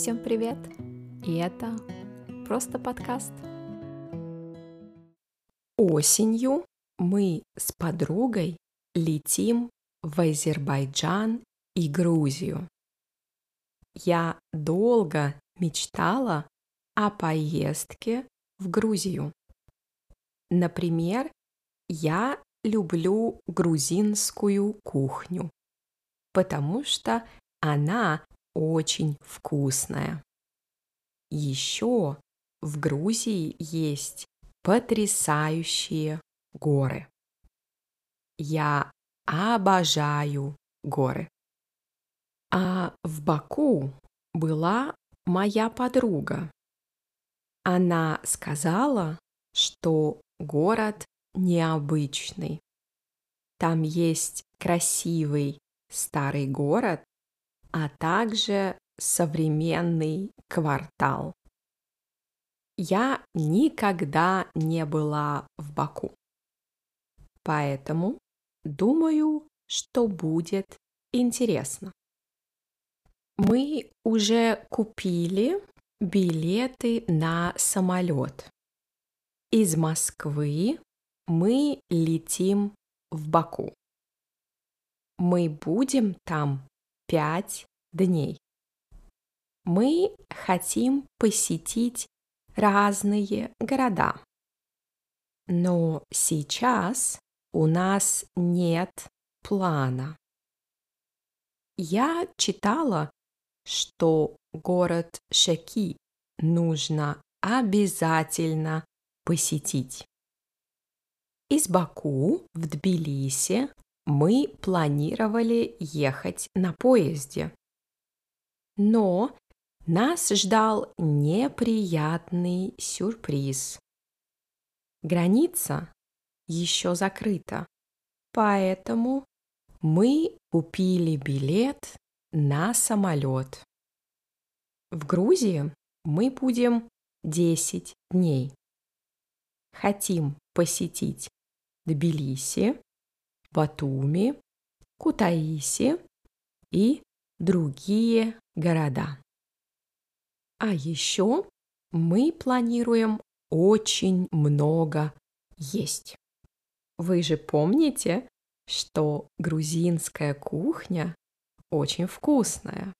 Всем привет! И это просто подкаст. Осенью мы с подругой летим в Азербайджан и Грузию. Я долго мечтала о поездке в Грузию. Например, я люблю грузинскую кухню, потому что она очень вкусная. Еще в Грузии есть потрясающие горы. Я обожаю горы. А в Баку была моя подруга. Она сказала, что город необычный. Там есть красивый старый город, а также современный квартал. Я никогда не была в Баку, поэтому думаю, что будет интересно. Мы уже купили билеты на самолет. Из Москвы мы летим в Баку. Мы будем там пять дней. Мы хотим посетить разные города. Но сейчас у нас нет плана. Я читала, что город Шеки нужно обязательно посетить. Из Баку в Тбилиси мы планировали ехать на поезде. Но нас ждал неприятный сюрприз. Граница еще закрыта, поэтому мы купили билет на самолет. В Грузии мы будем 10 дней. Хотим посетить Тбилиси, Батуми, Кутаиси и другие города. А еще мы планируем очень много есть. Вы же помните, что грузинская кухня очень вкусная.